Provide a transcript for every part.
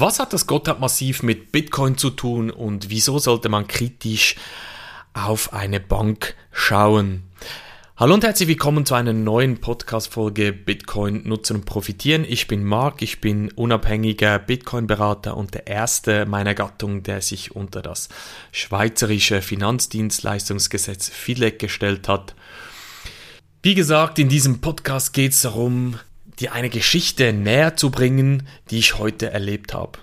Was hat das Gotthard-Massiv mit Bitcoin zu tun und wieso sollte man kritisch auf eine Bank schauen? Hallo und herzlich willkommen zu einer neuen Podcast-Folge Bitcoin nutzen und profitieren. Ich bin Marc, ich bin unabhängiger Bitcoin-Berater und der erste meiner Gattung, der sich unter das schweizerische Finanzdienstleistungsgesetz FILEG gestellt hat. Wie gesagt, in diesem Podcast geht es darum, dir eine Geschichte näher zu bringen, die ich heute erlebt habe.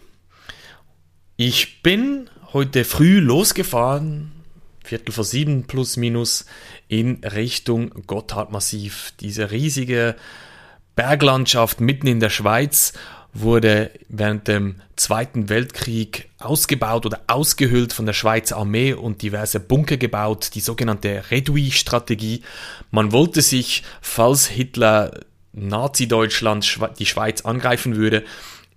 Ich bin heute früh losgefahren, Viertel vor sieben plus minus, in Richtung Gotthardmassiv. Diese riesige Berglandschaft mitten in der Schweiz wurde während dem Zweiten Weltkrieg ausgebaut oder ausgehüllt von der Schweizer Armee und diverse Bunker gebaut, die sogenannte Redouis-Strategie. Man wollte sich, falls Hitler Nazi-Deutschland die Schweiz angreifen würde,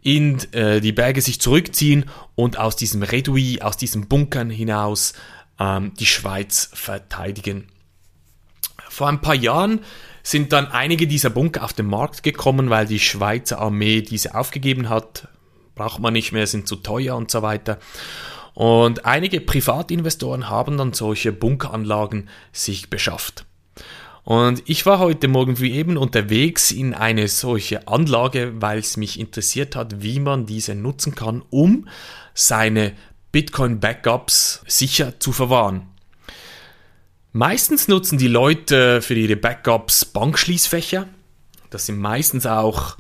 in äh, die Berge sich zurückziehen und aus diesem Redouis, aus diesen Bunkern hinaus ähm, die Schweiz verteidigen. Vor ein paar Jahren sind dann einige dieser Bunker auf den Markt gekommen, weil die Schweizer Armee diese aufgegeben hat. Braucht man nicht mehr, sind zu teuer und so weiter. Und einige Privatinvestoren haben dann solche Bunkeranlagen sich beschafft. Und ich war heute Morgen wie eben unterwegs in eine solche Anlage, weil es mich interessiert hat, wie man diese nutzen kann, um seine Bitcoin-Backups sicher zu verwahren. Meistens nutzen die Leute für ihre Backups Bankschließfächer. Das sind meistens auch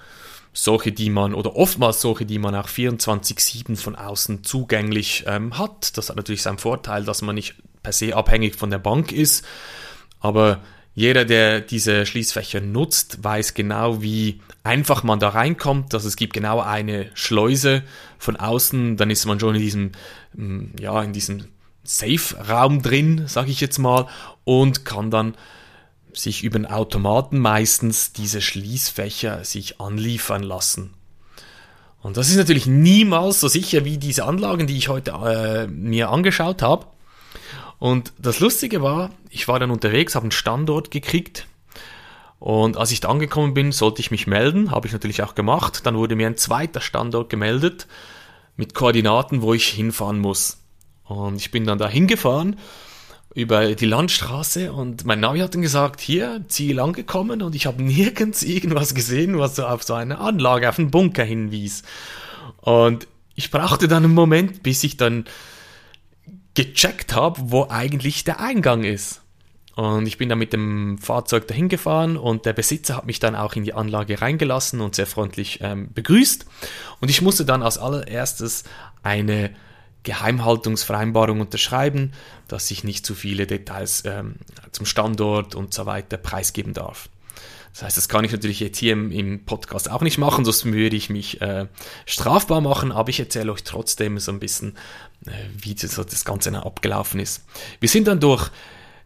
solche, die man, oder oftmals solche, die man auch 24-7 von außen zugänglich ähm, hat. Das hat natürlich seinen Vorteil, dass man nicht per se abhängig von der Bank ist. Aber jeder, der diese Schließfächer nutzt, weiß genau, wie einfach man da reinkommt. Also es gibt genau eine Schleuse von außen, dann ist man schon in diesem, mm, ja, in diesem Safe-Raum drin, sage ich jetzt mal, und kann dann sich über den Automaten meistens diese Schließfächer sich anliefern lassen. Und das ist natürlich niemals so sicher wie diese Anlagen, die ich heute äh, mir angeschaut habe. Und das Lustige war, ich war dann unterwegs, habe einen Standort gekriegt. Und als ich da angekommen bin, sollte ich mich melden, habe ich natürlich auch gemacht. Dann wurde mir ein zweiter Standort gemeldet mit Koordinaten, wo ich hinfahren muss. Und ich bin dann da hingefahren über die Landstraße und mein Navi hat dann gesagt, hier, Ziel angekommen und ich habe nirgends irgendwas gesehen, was so auf so eine Anlage, auf einen Bunker hinwies. Und ich brauchte dann einen Moment, bis ich dann gecheckt habe, wo eigentlich der Eingang ist. Und ich bin dann mit dem Fahrzeug dahin gefahren und der Besitzer hat mich dann auch in die Anlage reingelassen und sehr freundlich ähm, begrüßt. Und ich musste dann als allererstes eine Geheimhaltungsvereinbarung unterschreiben, dass ich nicht zu viele Details ähm, zum Standort und so weiter preisgeben darf. Das heißt, das kann ich natürlich jetzt hier im, im Podcast auch nicht machen, sonst würde ich mich äh, strafbar machen, aber ich erzähle euch trotzdem so ein bisschen, äh, wie das, das Ganze abgelaufen ist. Wir sind dann durch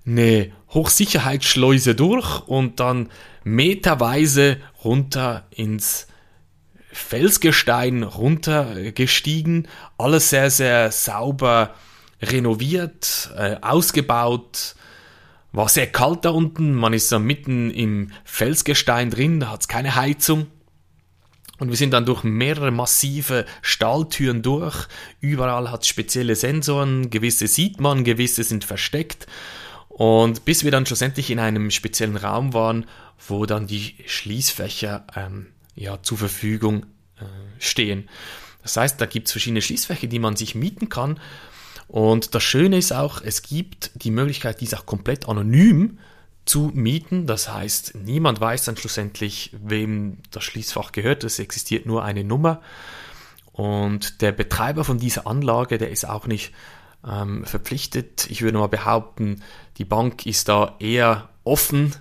eine Hochsicherheitsschleuse durch und dann meterweise runter ins Felsgestein runtergestiegen. Alles sehr, sehr sauber renoviert, äh, ausgebaut, war sehr kalt da unten, man ist da mitten im Felsgestein drin, da hat es keine Heizung. Und wir sind dann durch mehrere massive Stahltüren durch. Überall hat es spezielle Sensoren, gewisse sieht man, gewisse sind versteckt. Und bis wir dann schlussendlich in einem speziellen Raum waren, wo dann die Schließfächer ähm, ja, zur Verfügung äh, stehen. Das heißt, da gibt es verschiedene Schließfächer, die man sich mieten kann. Und das Schöne ist auch, es gibt die Möglichkeit, diese auch komplett anonym zu mieten. Das heißt, niemand weiß dann schlussendlich, wem das Schließfach gehört. Es existiert nur eine Nummer. Und der Betreiber von dieser Anlage, der ist auch nicht ähm, verpflichtet. Ich würde mal behaupten, die Bank ist da eher offen,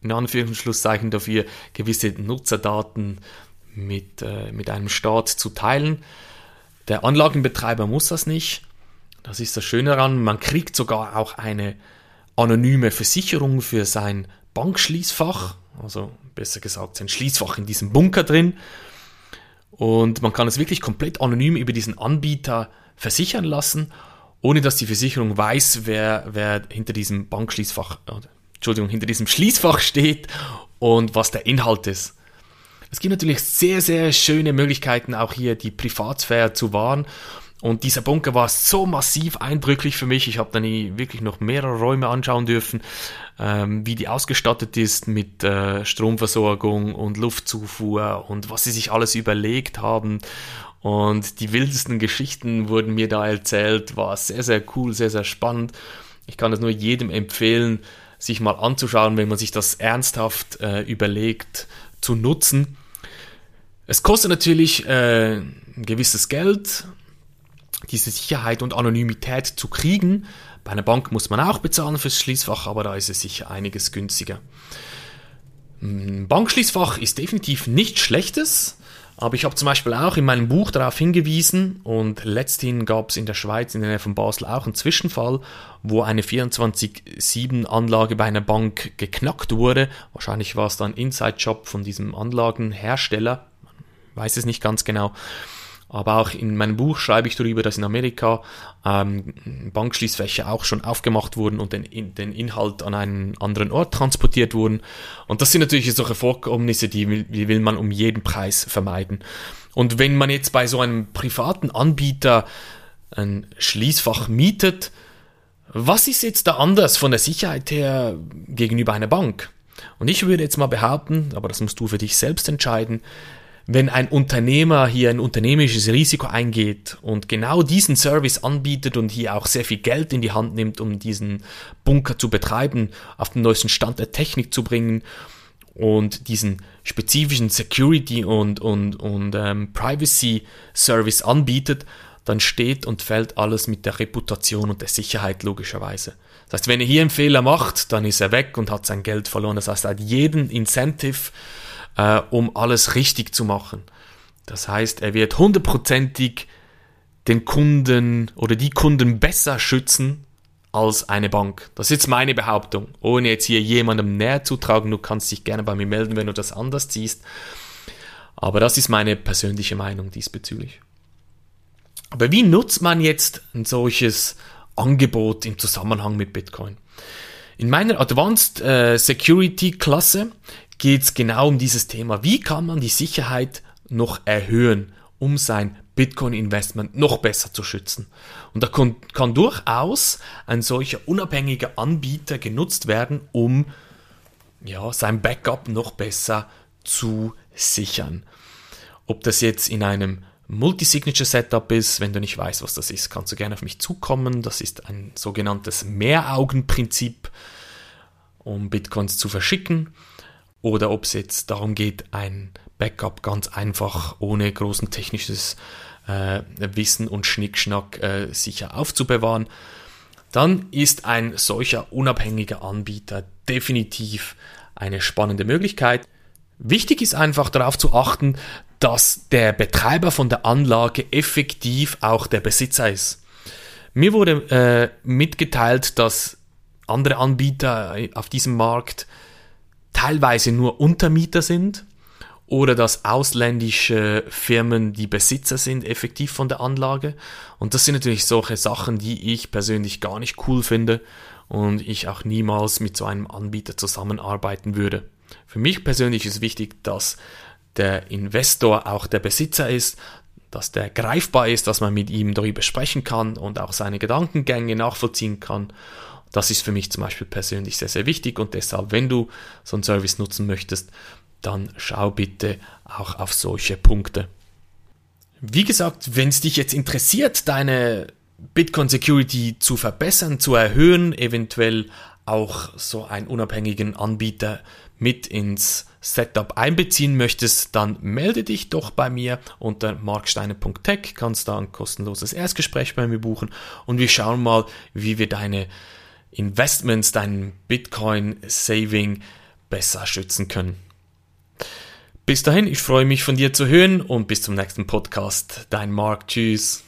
in Anführungszeichen dafür, gewisse Nutzerdaten mit, äh, mit einem Staat zu teilen. Der Anlagenbetreiber muss das nicht. Das ist das Schöne daran, man kriegt sogar auch eine anonyme Versicherung für sein Bankschließfach, also besser gesagt sein Schließfach in diesem Bunker drin. Und man kann es wirklich komplett anonym über diesen Anbieter versichern lassen, ohne dass die Versicherung weiß, wer, wer hinter diesem Bankschließfach, Entschuldigung, hinter diesem Schließfach steht und was der Inhalt ist. Es gibt natürlich sehr, sehr schöne Möglichkeiten, auch hier die Privatsphäre zu wahren. Und dieser Bunker war so massiv eindrücklich für mich. Ich habe dann wirklich noch mehrere Räume anschauen dürfen, ähm, wie die ausgestattet ist mit äh, Stromversorgung und Luftzufuhr und was sie sich alles überlegt haben. Und die wildesten Geschichten wurden mir da erzählt. War sehr, sehr cool, sehr, sehr spannend. Ich kann es nur jedem empfehlen, sich mal anzuschauen, wenn man sich das ernsthaft äh, überlegt zu nutzen. Es kostet natürlich äh, ein gewisses Geld, diese Sicherheit und Anonymität zu kriegen. Bei einer Bank muss man auch bezahlen fürs Schließfach, aber da ist es sicher einiges günstiger. Ein Bankschließfach ist definitiv nichts Schlechtes, aber ich habe zum Beispiel auch in meinem Buch darauf hingewiesen und letzthin gab es in der Schweiz, in der Nähe von Basel, auch einen Zwischenfall, wo eine 24-7-Anlage bei einer Bank geknackt wurde. Wahrscheinlich war es dann Inside-Job von diesem Anlagenhersteller, weiß es nicht ganz genau. Aber auch in meinem Buch schreibe ich darüber, dass in Amerika ähm, Bankschließfächer auch schon aufgemacht wurden und den, in, den Inhalt an einen anderen Ort transportiert wurden. Und das sind natürlich solche Vorkommnisse, die, die will man um jeden Preis vermeiden. Und wenn man jetzt bei so einem privaten Anbieter ein Schließfach mietet, was ist jetzt da anders von der Sicherheit her gegenüber einer Bank? Und ich würde jetzt mal behaupten, aber das musst du für dich selbst entscheiden, wenn ein Unternehmer hier ein unternehmerisches Risiko eingeht und genau diesen Service anbietet und hier auch sehr viel Geld in die Hand nimmt, um diesen Bunker zu betreiben, auf den neuesten Stand der Technik zu bringen und diesen spezifischen Security und, und, und ähm, Privacy Service anbietet, dann steht und fällt alles mit der Reputation und der Sicherheit logischerweise. Das heißt, wenn er hier einen Fehler macht, dann ist er weg und hat sein Geld verloren. Das heißt, er hat jeden Incentive, äh, um alles richtig zu machen. Das heißt, er wird hundertprozentig den Kunden oder die Kunden besser schützen als eine Bank. Das ist jetzt meine Behauptung, ohne jetzt hier jemandem näher zu tragen. Du kannst dich gerne bei mir melden, wenn du das anders siehst. Aber das ist meine persönliche Meinung diesbezüglich. Aber wie nutzt man jetzt ein solches Angebot im Zusammenhang mit Bitcoin? In meiner Advanced äh, Security Klasse geht es genau um dieses Thema. Wie kann man die Sicherheit noch erhöhen, um sein Bitcoin-Investment noch besser zu schützen? Und da kann, kann durchaus ein solcher unabhängiger Anbieter genutzt werden, um ja, sein Backup noch besser zu sichern. Ob das jetzt in einem Multi-Signature-Setup ist, wenn du nicht weißt, was das ist, kannst du gerne auf mich zukommen. Das ist ein sogenanntes Mehraugenprinzip, um Bitcoins zu verschicken oder ob es jetzt darum geht, ein Backup ganz einfach ohne großen technisches äh, Wissen und Schnickschnack äh, sicher aufzubewahren, dann ist ein solcher unabhängiger Anbieter definitiv eine spannende Möglichkeit. Wichtig ist einfach darauf zu achten, dass der Betreiber von der Anlage effektiv auch der Besitzer ist. Mir wurde äh, mitgeteilt, dass andere Anbieter auf diesem Markt teilweise nur Untermieter sind oder dass ausländische Firmen die Besitzer sind effektiv von der Anlage. Und das sind natürlich solche Sachen, die ich persönlich gar nicht cool finde und ich auch niemals mit so einem Anbieter zusammenarbeiten würde. Für mich persönlich ist wichtig, dass der Investor auch der Besitzer ist, dass der greifbar ist, dass man mit ihm darüber sprechen kann und auch seine Gedankengänge nachvollziehen kann das ist für mich zum Beispiel persönlich sehr, sehr wichtig und deshalb, wenn du so einen Service nutzen möchtest, dann schau bitte auch auf solche Punkte. Wie gesagt, wenn es dich jetzt interessiert, deine Bitcoin Security zu verbessern, zu erhöhen, eventuell auch so einen unabhängigen Anbieter mit ins Setup einbeziehen möchtest, dann melde dich doch bei mir unter marksteine.tech, kannst da ein kostenloses Erstgespräch bei mir buchen und wir schauen mal, wie wir deine Investments, dein Bitcoin-Saving besser schützen können. Bis dahin, ich freue mich von dir zu hören und bis zum nächsten Podcast. Dein Mark. Tschüss.